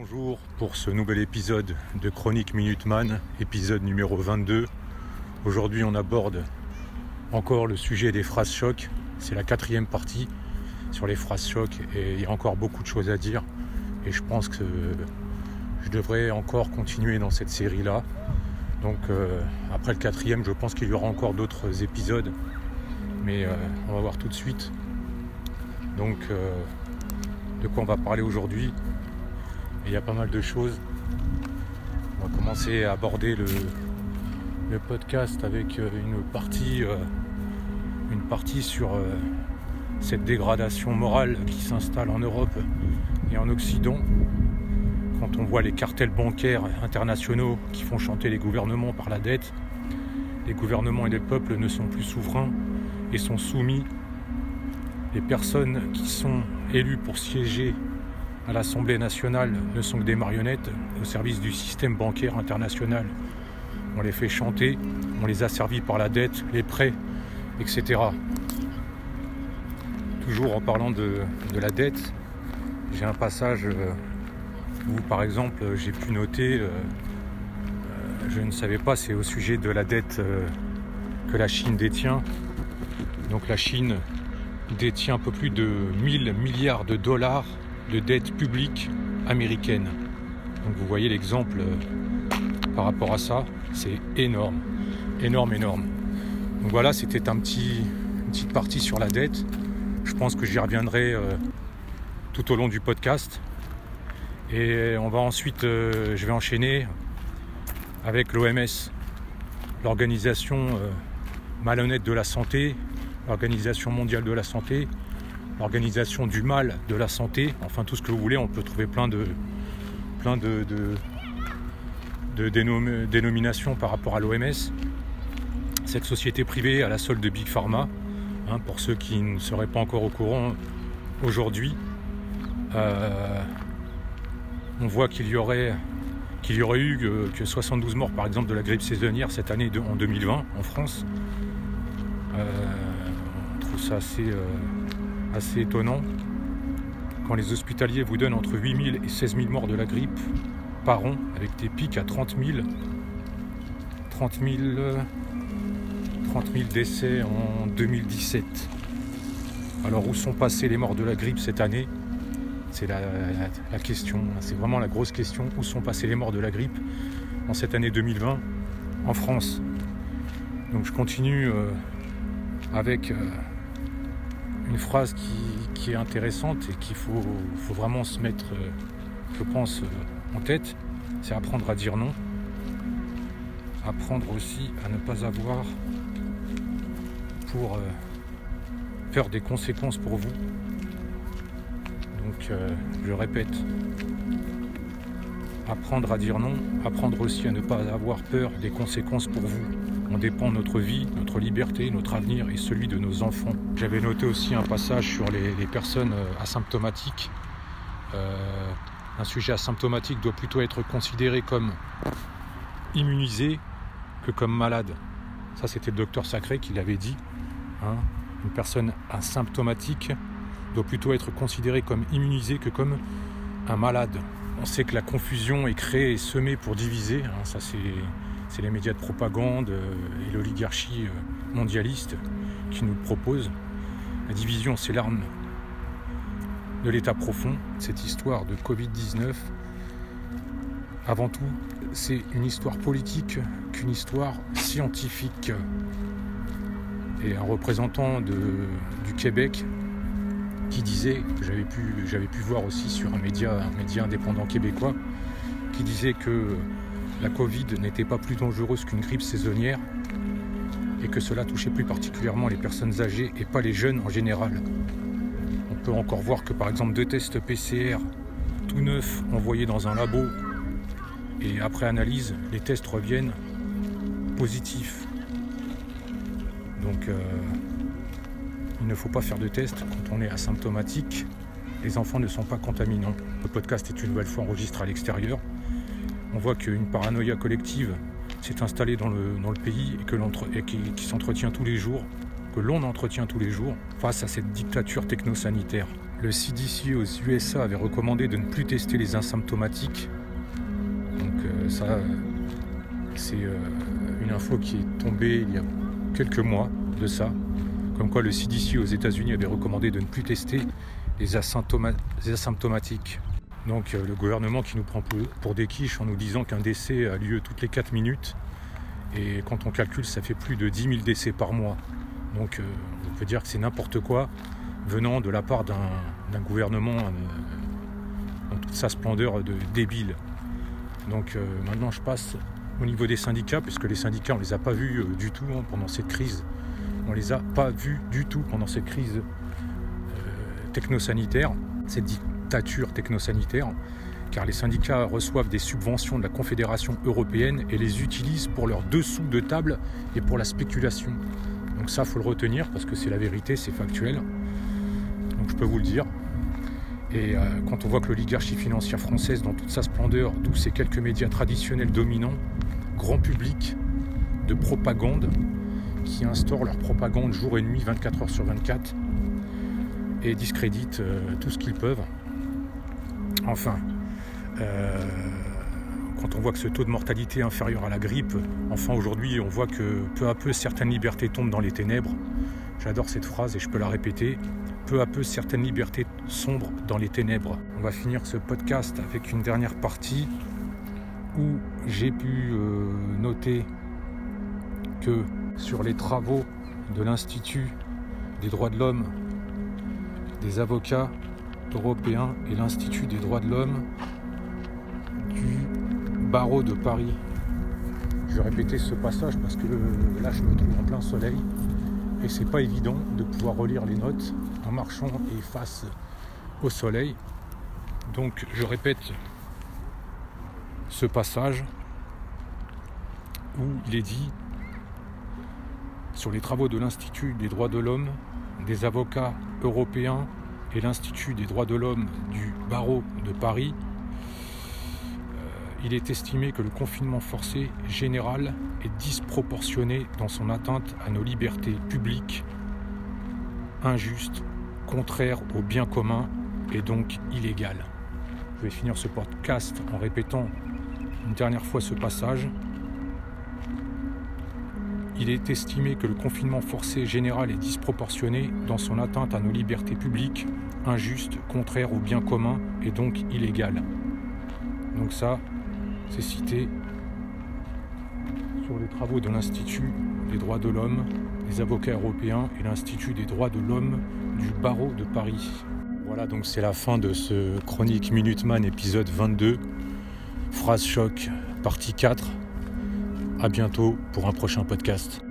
Bonjour pour ce nouvel épisode de Chronique Minuteman, épisode numéro 22. Aujourd'hui on aborde encore le sujet des phrases chocs. C'est la quatrième partie sur les phrases chocs et il y a encore beaucoup de choses à dire. Et je pense que je devrais encore continuer dans cette série-là. Donc euh, après le quatrième, je pense qu'il y aura encore d'autres épisodes. Mais euh, on va voir tout de suite. Donc euh, de quoi on va parler aujourd'hui. Il y a pas mal de choses. On va commencer à aborder le, podcast avec une partie, une partie sur cette dégradation morale qui s'installe en Europe et en Occident quand on voit les cartels bancaires internationaux qui font chanter les gouvernements par la dette, les gouvernements et les peuples ne sont plus souverains et sont soumis. Les personnes qui sont élues pour siéger à l'Assemblée nationale ne sont que des marionnettes au service du système bancaire international. On les fait chanter, on les a servis par la dette, les prêts, etc. Toujours en parlant de, la dette, j'ai un passage euh, où par exemple j'ai pu noter, euh, euh, je ne savais pas, c'est au sujet de la dette que la Chine détient. Donc la Chine détient un peu plus de 1000 milliards de dollars de dette publique américaine. Donc vous voyez l'exemple par rapport à ça, c'est énorme, énorme, énorme. Donc voilà, c'était un petit, une petite partie sur la dette. Je pense que j'y reviendrai tout au long du podcast. Et on va ensuite, euh, je vais enchaîner avec l'OMS, l'organisation euh, malhonnête de la santé, l'organisation mondiale de la santé, l'organisation du mal de la santé, enfin tout ce que vous voulez, on peut trouver plein de, plein de, de, dénominations par rapport à l'OMS. Cette société privée à la solde de Big Pharma, hein, pour ceux qui ne seraient pas encore au courant aujourd'hui, euh, on voit qu'il y aurait qu'il y aurait eu que 72 morts par exemple de la grippe saisonnière cette année en 2020 en France. Euh, on trouve ça assez, euh, assez étonnant. Quand les hospitaliers vous donnent entre 8000 et 16 000 morts de la grippe par an, avec des pics à 30 000, 30 30 000 décès en 2017. Alors où sont passés les morts de la grippe cette année? C'est la, question, c'est vraiment la grosse question. Où sont passés les morts de la grippe en cette année 2020 en France Donc je continue euh, avec euh, une phrase qui, est intéressante et qu'il faut, vraiment se mettre, euh, je pense, en tête. C'est apprendre à dire non. Apprendre aussi à ne pas avoir pour faire des conséquences pour vous donc euh, je répète, apprendre à dire non, apprendre aussi à ne pas avoir peur des conséquences pour vous. On dépend notre vie, notre liberté, notre avenir et celui de nos enfants. J'avais noté aussi un passage sur les, personnes euh, asymptomatiques. Euh, un sujet asymptomatique doit plutôt être considéré comme immunisé que comme malade. Ça, c'était le docteur Sacré qui l'avait dit. Hein. Une personne asymptomatique doit plutôt être considéré comme immunisé que comme un malade. On sait que la confusion est créée et semée pour diviser. Hein, ça, c'est les médias de propagande euh, et l'oligarchie euh, mondialiste qui nous le proposent. La division, c'est l'arme de l'état profond. Cette histoire de Covid-19, avant tout, c'est une histoire politique qu'une histoire scientifique. Et un représentant du Québec qui disait, j'avais pu, voir aussi sur un média indépendant québécois, qui disait que la Covid n'était pas plus dangereuse qu'une grippe saisonnière et que cela touchait plus particulièrement les personnes âgées et pas les jeunes en général. On peut encore voir que par exemple deux tests PCR tout neufs envoyés dans un labo et après analyse, les tests reviennent positifs. Donc euh, il ne faut pas faire de test quand on est asymptomatique. Les enfants ne sont pas contaminants. Le podcast est une nouvelle fois enregistré à l'extérieur. On voit qu'une paranoïa collective s'est installée dans le, pays et qui, s'entretient tous les jours, que l'on entretient tous les jours face à cette dictature technosanitaire. le CDC aux USA avait recommandé de ne plus tester les asymptomatiques. Donc euh, ça, c'est euh, une info qui est tombée il y a quelques mois de ça. Comme quoi le CDC aux États-Unis avait recommandé de ne plus tester les, asymptomatiques. Donc euh, le gouvernement qui nous prend pour des quiches en nous disant qu'un décès a lieu toutes les 4 minutes. Et quand on calcule, ça fait plus de 10 000 décès par mois. Donc on peut dire que c'est n'importe quoi venant de la part d'un gouvernement euh, en toute sa splendeur de débile. Donc euh, maintenant je passe au niveau des syndicats, puisque les syndicats on les a pas vus euh, du tout hein, pendant cette crise. On les a pas vus du tout pendant cette crise technosanitaire, cette technosanitaire, car les syndicats reçoivent des subventions de la Confédération européenne et les utilisent pour leurs dessous de table et pour la spéculation. Donc ça, faut le retenir parce que c'est la vérité, c'est factuel je peux vous le dire. Et euh, quand on voit que l'oligarchie financière française, dans toute sa splendeur, d'où ces quelques médias traditionnels dominants, grand public, de propagande, qui instaurent leur propagande jour et nuit, 24 heures sur 24, et discréditent euh, tout ce qu'ils peuvent. Enfin, euh, quand on voit que ce taux de mortalité est inférieur à la grippe, enfin aujourd'hui on voit que peu à peu certaines libertés tombent dans les ténèbres. J'adore cette phrase et je peux la répéter peu à peu certaines libertés sombrent dans les ténèbres. On va finir ce podcast avec une dernière partie où j'ai pu euh, noter que sur les travaux de l'Institut des droits de l'homme, des avocats européens et l'Institut des droits de l'homme du barreau de Paris. Je vais répéter ce passage parce que là je me trouve en plein soleil et c'est pas évident de pouvoir relire les notes en marchant et face au soleil. Donc je répète ce passage où il est dit sur les travaux de l'Institut des droits de l'homme, des avocats européens et l'Institut des droits de l'homme du barreau de Paris, il est estimé que le confinement forcé général est disproportionné dans son atteinte à nos libertés publiques, injuste, contraire au bien commun et donc illégal. Je vais finir ce podcast en répétant une dernière fois ce passage. Il est estimé que le confinement forcé général est disproportionné dans son atteinte à nos libertés publiques, injuste, contraire au bien commun et donc illégal. Donc ça, c'est cité sur les travaux de l'Institut des droits de l'homme, des avocats européens et l'Institut des droits de l'homme du barreau de Paris. Voilà, donc c'est la fin de ce chronique Minuteman épisode 22. Phrase choc, partie 4. À bientôt pour un prochain podcast.